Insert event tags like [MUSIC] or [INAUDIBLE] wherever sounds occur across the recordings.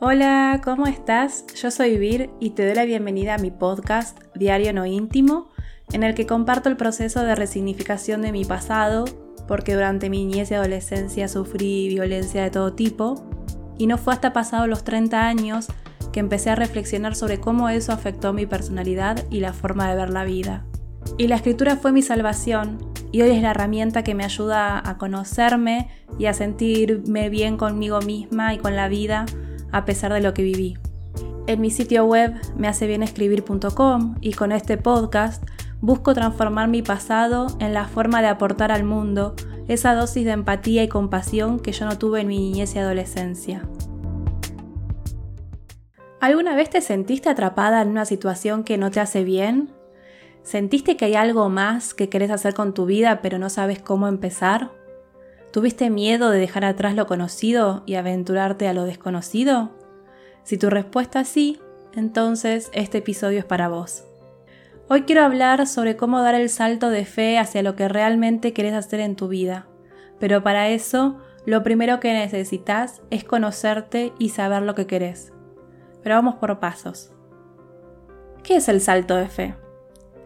Hola, ¿cómo estás? Yo soy Vir y te doy la bienvenida a mi podcast Diario No Íntimo, en el que comparto el proceso de resignificación de mi pasado, porque durante mi niñez y adolescencia sufrí violencia de todo tipo, y no fue hasta pasados los 30 años que empecé a reflexionar sobre cómo eso afectó mi personalidad y la forma de ver la vida. Y la escritura fue mi salvación, y hoy es la herramienta que me ayuda a conocerme y a sentirme bien conmigo misma y con la vida a pesar de lo que viví. En mi sitio web mehacebienescribir.com y con este podcast busco transformar mi pasado en la forma de aportar al mundo esa dosis de empatía y compasión que yo no tuve en mi niñez y adolescencia. ¿Alguna vez te sentiste atrapada en una situación que no te hace bien? ¿Sentiste que hay algo más que querés hacer con tu vida pero no sabes cómo empezar? ¿Tuviste miedo de dejar atrás lo conocido y aventurarte a lo desconocido? Si tu respuesta es sí, entonces este episodio es para vos. Hoy quiero hablar sobre cómo dar el salto de fe hacia lo que realmente querés hacer en tu vida. Pero para eso, lo primero que necesitas es conocerte y saber lo que querés. Pero vamos por pasos. ¿Qué es el salto de fe?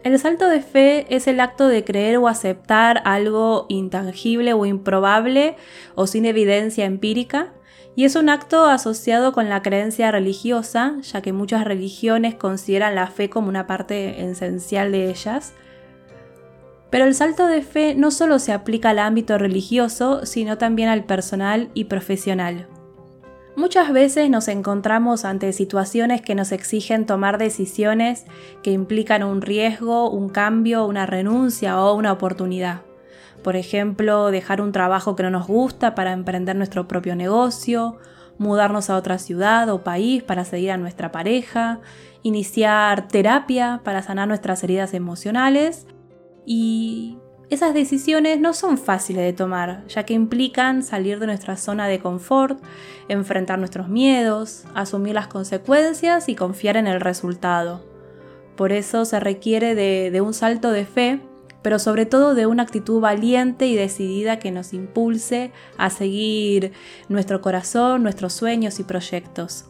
El salto de fe es el acto de creer o aceptar algo intangible o improbable o sin evidencia empírica, y es un acto asociado con la creencia religiosa, ya que muchas religiones consideran la fe como una parte esencial de ellas. Pero el salto de fe no solo se aplica al ámbito religioso, sino también al personal y profesional. Muchas veces nos encontramos ante situaciones que nos exigen tomar decisiones que implican un riesgo, un cambio, una renuncia o una oportunidad. Por ejemplo, dejar un trabajo que no nos gusta para emprender nuestro propio negocio, mudarnos a otra ciudad o país para seguir a nuestra pareja, iniciar terapia para sanar nuestras heridas emocionales y esas decisiones no son fáciles de tomar, ya que implican salir de nuestra zona de confort, enfrentar nuestros miedos, asumir las consecuencias y confiar en el resultado. Por eso se requiere de, un salto de fe, pero sobre todo de una actitud valiente y decidida que nos impulse a seguir nuestro corazón, nuestros sueños y proyectos.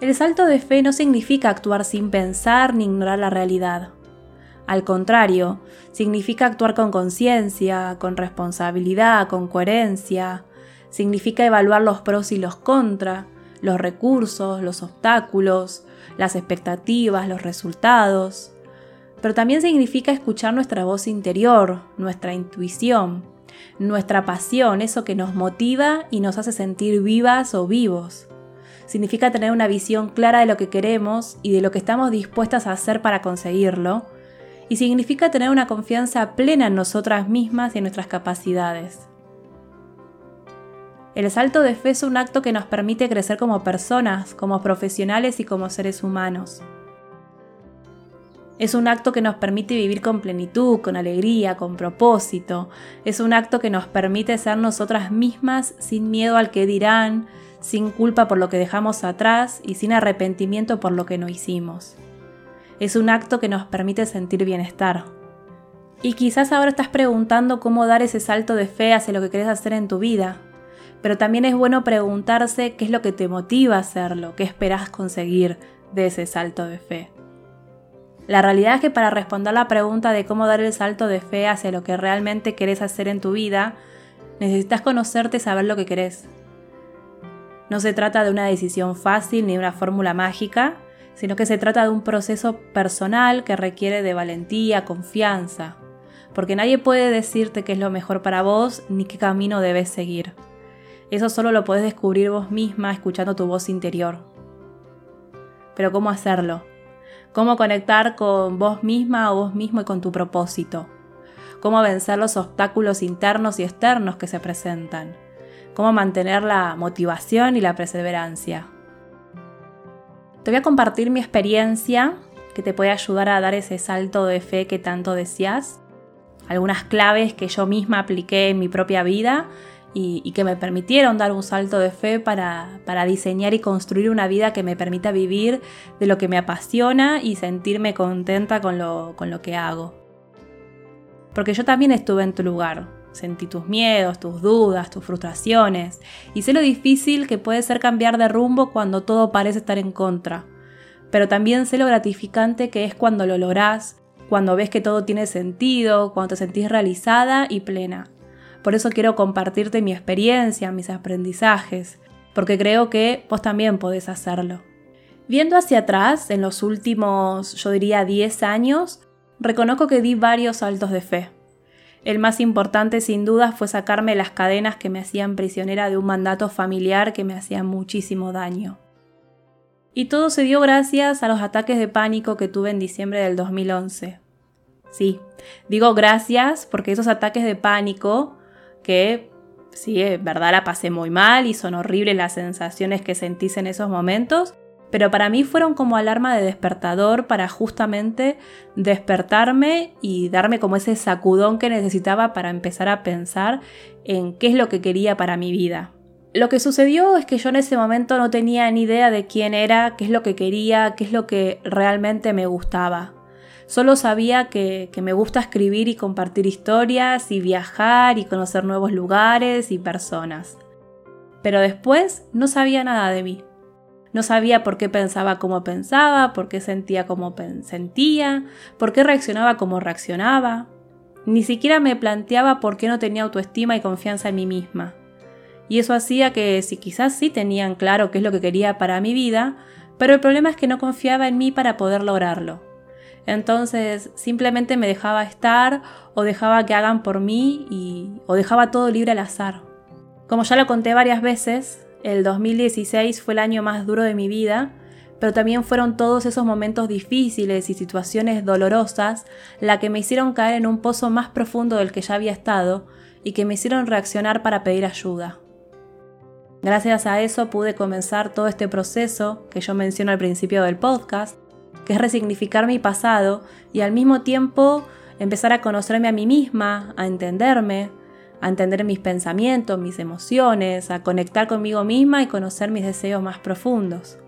El salto de fe no significa actuar sin pensar ni ignorar la realidad. Al contrario, significa actuar con conciencia, con responsabilidad, con coherencia. Significa evaluar los pros y los contras, los recursos, los obstáculos, las expectativas, los resultados. Pero también significa escuchar nuestra voz interior, nuestra intuición, nuestra pasión, eso que nos motiva y nos hace sentir vivas o vivos. Significa tener una visión clara de lo que queremos y de lo que estamos dispuestas a hacer para conseguirlo y significa tener una confianza plena en nosotras mismas y en nuestras capacidades. El salto de fe es un acto que nos permite crecer como personas, como profesionales y como seres humanos. Es un acto que nos permite vivir con plenitud, con alegría, con propósito. Es un acto que nos permite ser nosotras mismas sin miedo al que dirán, sin culpa por lo que dejamos atrás y sin arrepentimiento por lo que no hicimos. Es un acto que nos permite sentir bienestar. Y quizás ahora estás preguntando cómo dar ese salto de fe hacia lo que querés hacer en tu vida. Pero también es bueno preguntarse qué es lo que te motiva a hacerlo, qué esperás conseguir de ese salto de fe. La realidad es que para responder la pregunta de cómo dar el salto de fe hacia lo que realmente querés hacer en tu vida, necesitas conocerte y saber lo que querés. No se trata de una decisión fácil ni de una fórmula mágica, sino que se trata de un proceso personal que requiere de valentía, confianza, porque nadie puede decirte qué es lo mejor para vos ni qué camino debes seguir. Eso solo lo podés descubrir vos misma escuchando tu voz interior. Pero ¿cómo hacerlo? ¿Cómo conectar con vos misma o vos mismo y con tu propósito? ¿Cómo vencer los obstáculos internos y externos que se presentan? ¿Cómo mantener la motivación y la perseverancia? Te voy a compartir mi experiencia que te puede ayudar a dar ese salto de fe que tanto deseas. Algunas claves que yo misma apliqué en mi propia vida y, que me permitieron dar un salto de fe para, diseñar y construir una vida que me permita vivir de lo que me apasiona y sentirme contenta con lo, con lo que hago. Porque yo también estuve en tu lugar. Sentí tus miedos, tus dudas, tus frustraciones y sé lo difícil que puede ser cambiar de rumbo cuando todo parece estar en contra. Pero también sé lo gratificante que es cuando lo lográs, cuando ves que todo tiene sentido, cuando te sentís realizada y plena. Por eso quiero compartirte mi experiencia, mis aprendizajes, porque creo que vos también podés hacerlo. Viendo hacia atrás, en los últimos, yo diría, 10 años, reconozco que di varios saltos de fe. El más importante sin duda fue sacarme las cadenas que me hacían prisionera de un mandato familiar que me hacía muchísimo daño. Y todo se dio gracias a los ataques de pánico que tuve en diciembre del 2011. Sí, digo gracias porque esos ataques de pánico, que sí, verdad la pasé muy mal y son horribles las sensaciones que sentís en esos momentos, pero para mí fueron como alarma de despertador para justamente despertarme y darme como ese sacudón que necesitaba para empezar a pensar en qué es lo que quería para mi vida. Lo que sucedió es que yo en ese momento no tenía ni idea de quién era, qué es lo que quería, qué es lo que realmente me gustaba. Solo sabía que, que me gusta escribir y compartir historias y viajar y conocer nuevos lugares y personas. Pero después no sabía nada de mí. No sabía por qué pensaba como pensaba, por qué sentía como sentía, por qué reaccionaba como reaccionaba. Ni siquiera me planteaba por qué no tenía autoestima y confianza en mí misma. Y eso hacía que si quizás sí tenían claro qué es lo que quería para mi vida, pero el problema es que no confiaba en mí para poder lograrlo. Entonces simplemente me dejaba estar o dejaba que hagan por mí y, o dejaba todo libre al azar. Como ya lo conté varias veces, el 2016 fue el año más duro de mi vida, pero también fueron todos esos momentos difíciles y situaciones dolorosas la que me hicieron caer en un pozo más profundo del que ya había estado y que me hicieron reaccionar para pedir ayuda. Gracias a eso pude comenzar todo este proceso que yo menciono al principio del podcast, que es resignificar mi pasado y al mismo tiempo empezar a conocerme a mí misma, a entenderme, a entender mis pensamientos, mis emociones, a conectar conmigo misma y conocer mis deseos más profundos.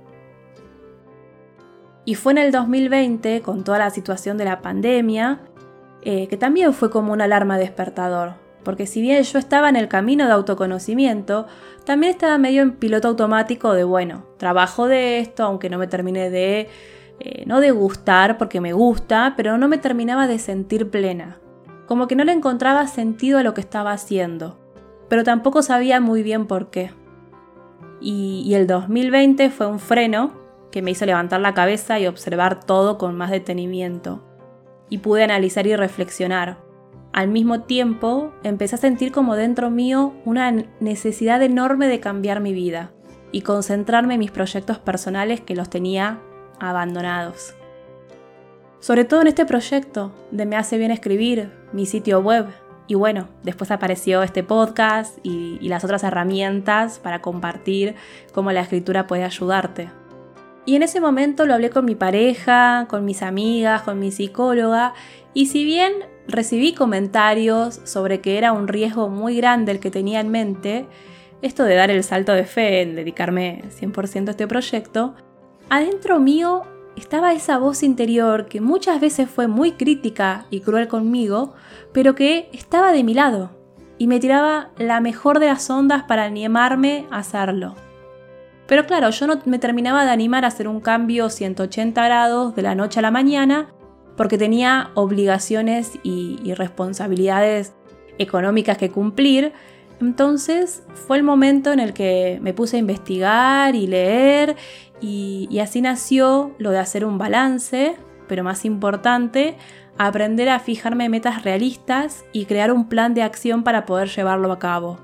Y fue en el 2020, con toda la situación de la pandemia, eh, que también fue como una alarma despertador, porque si bien yo estaba en el camino de autoconocimiento, también estaba medio en piloto automático de, bueno, trabajo de esto, aunque no me termine de, eh, no de gustar, porque me gusta, pero no me terminaba de sentir plena como que no le encontraba sentido a lo que estaba haciendo, pero tampoco sabía muy bien por qué. Y, el 2020 fue un freno que me hizo levantar la cabeza y observar todo con más detenimiento. Y pude analizar y reflexionar. Al mismo tiempo, empecé a sentir como dentro mío una necesidad enorme de cambiar mi vida y concentrarme en mis proyectos personales que los tenía abandonados. Sobre todo en este proyecto de Me hace bien escribir, mi sitio web. Y bueno, después apareció este podcast y, las otras herramientas para compartir cómo la escritura puede ayudarte. Y en ese momento lo hablé con mi pareja, con mis amigas, con mi psicóloga, y si bien recibí comentarios sobre que era un riesgo muy grande el que tenía en mente, esto de dar el salto de fe en dedicarme 100% a este proyecto, adentro mío estaba esa voz interior que muchas veces fue muy crítica y cruel conmigo, pero que estaba de mi lado y me tiraba la mejor de las ondas para animarme a hacerlo. Pero claro, yo no me terminaba de animar a hacer un cambio 180 grados de la noche a la mañana porque tenía obligaciones y, responsabilidades económicas que cumplir. Entonces fue el momento en el que me puse a investigar y leer y, así nació lo de hacer un balance, pero más importante, aprender a fijarme metas realistas y crear un plan de acción para poder llevarlo a cabo.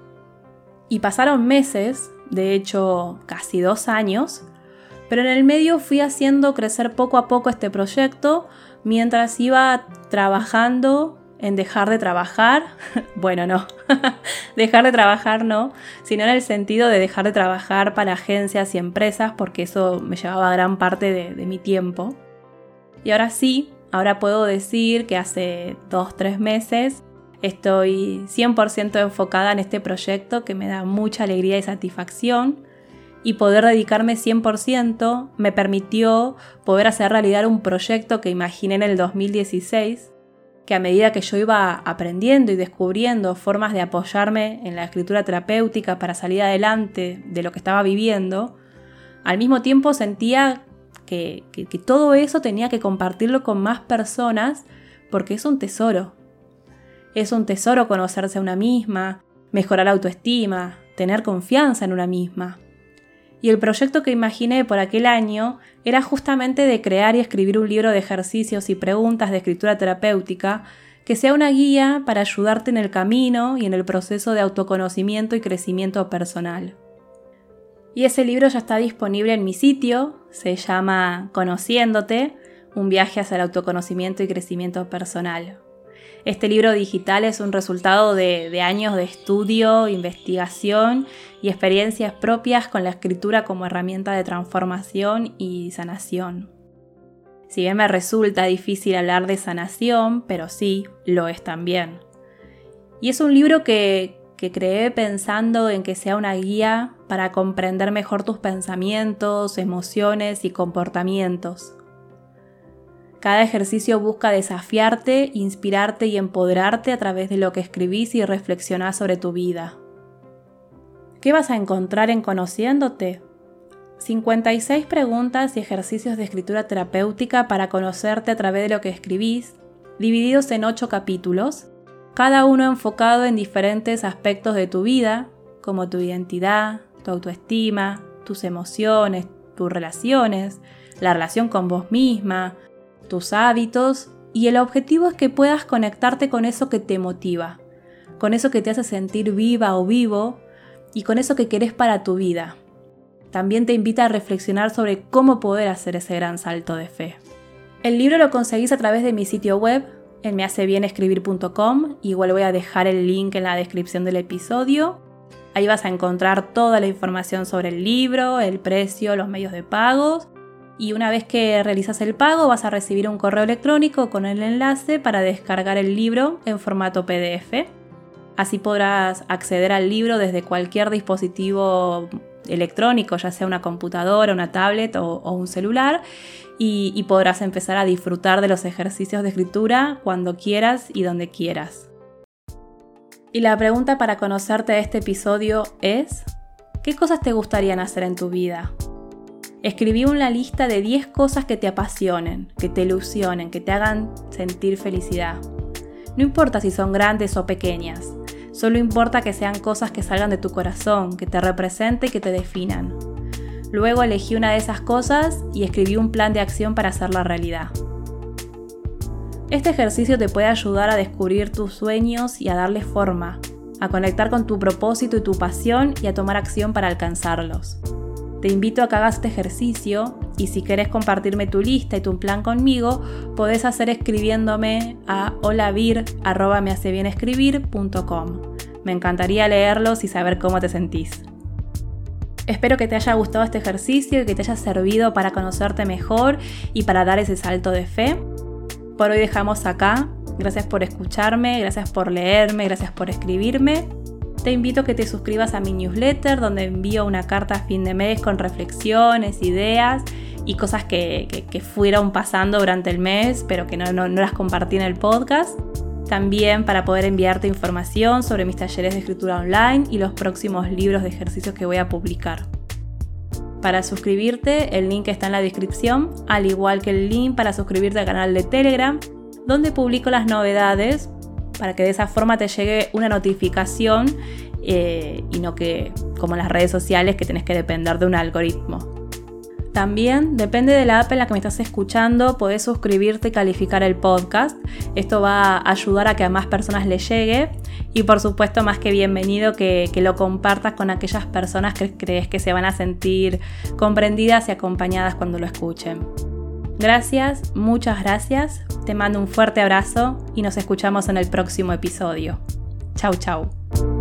Y pasaron meses, de hecho casi dos años, pero en el medio fui haciendo crecer poco a poco este proyecto mientras iba trabajando en dejar de trabajar, [LAUGHS] bueno, no, [LAUGHS] dejar de trabajar no, sino en el sentido de dejar de trabajar para agencias y empresas porque eso me llevaba gran parte de, mi tiempo. Y ahora sí, ahora puedo decir que hace dos, tres meses estoy 100% enfocada en este proyecto que me da mucha alegría y satisfacción y poder dedicarme 100% me permitió poder hacer realidad un proyecto que imaginé en el 2016 que a medida que yo iba aprendiendo y descubriendo formas de apoyarme en la escritura terapéutica para salir adelante de lo que estaba viviendo, al mismo tiempo sentía que, todo eso tenía que compartirlo con más personas porque es un tesoro. Es un tesoro conocerse a una misma, mejorar la autoestima, tener confianza en una misma. Y el proyecto que imaginé por aquel año era justamente de crear y escribir un libro de ejercicios y preguntas de escritura terapéutica que sea una guía para ayudarte en el camino y en el proceso de autoconocimiento y crecimiento personal. Y ese libro ya está disponible en mi sitio, se llama Conociéndote, un viaje hacia el autoconocimiento y crecimiento personal. Este libro digital es un resultado de, años de estudio, investigación y experiencias propias con la escritura como herramienta de transformación y sanación. Si bien me resulta difícil hablar de sanación, pero sí, lo es también. Y es un libro que, que creé pensando en que sea una guía para comprender mejor tus pensamientos, emociones y comportamientos. Cada ejercicio busca desafiarte, inspirarte y empoderarte a través de lo que escribís y reflexionás sobre tu vida. ¿Qué vas a encontrar en conociéndote? 56 preguntas y ejercicios de escritura terapéutica para conocerte a través de lo que escribís, divididos en 8 capítulos, cada uno enfocado en diferentes aspectos de tu vida, como tu identidad, tu autoestima, tus emociones, tus relaciones, la relación con vos misma, tus hábitos y el objetivo es que puedas conectarte con eso que te motiva, con eso que te hace sentir viva o vivo y con eso que querés para tu vida. También te invita a reflexionar sobre cómo poder hacer ese gran salto de fe. El libro lo conseguís a través de mi sitio web en mehacebienescribir.com, igual voy a dejar el link en la descripción del episodio. Ahí vas a encontrar toda la información sobre el libro, el precio, los medios de pagos y una vez que realizas el pago vas a recibir un correo electrónico con el enlace para descargar el libro en formato PDF. Así podrás acceder al libro desde cualquier dispositivo electrónico, ya sea una computadora, una tablet o, un celular, y, y podrás empezar a disfrutar de los ejercicios de escritura cuando quieras y donde quieras. Y la pregunta para conocerte de este episodio es, ¿qué cosas te gustarían hacer en tu vida? Escribí una lista de 10 cosas que te apasionen, que te ilusionen, que te hagan sentir felicidad. No importa si son grandes o pequeñas, solo importa que sean cosas que salgan de tu corazón, que te representen y que te definan. Luego elegí una de esas cosas y escribí un plan de acción para hacerla realidad. Este ejercicio te puede ayudar a descubrir tus sueños y a darles forma, a conectar con tu propósito y tu pasión y a tomar acción para alcanzarlos. Te invito a que hagas este ejercicio y si querés compartirme tu lista y tu plan conmigo, podés hacer escribiéndome a holavir.mehaceBienescribir.com. Me encantaría leerlos y saber cómo te sentís. Espero que te haya gustado este ejercicio y que te haya servido para conocerte mejor y para dar ese salto de fe. Por hoy dejamos acá. Gracias por escucharme, gracias por leerme, gracias por escribirme te invito a que te suscribas a mi newsletter donde envío una carta a fin de mes con reflexiones, ideas y cosas que, fueron pasando durante el mes pero que no, no las compartí en el podcast. También para poder enviarte información sobre mis talleres de escritura online y los próximos libros de ejercicios que voy a publicar. Para suscribirte, el link está en la descripción, al igual que el link para suscribirte al canal de Telegram, donde publico las novedades para que de esa forma te llegue una notificación eh, y no que como las redes sociales que tenés que depender de un algoritmo. También depende de la app en la que me estás escuchando, podés suscribirte y calificar el podcast. Esto va a ayudar a que a más personas le llegue y por supuesto más que bienvenido que lo compartas con aquellas personas que crees que se van a sentir comprendidas y acompañadas cuando lo escuchen. Gracias, muchas gracias. Te mando un fuerte abrazo y nos escuchamos en el próximo episodio. Chau, chau.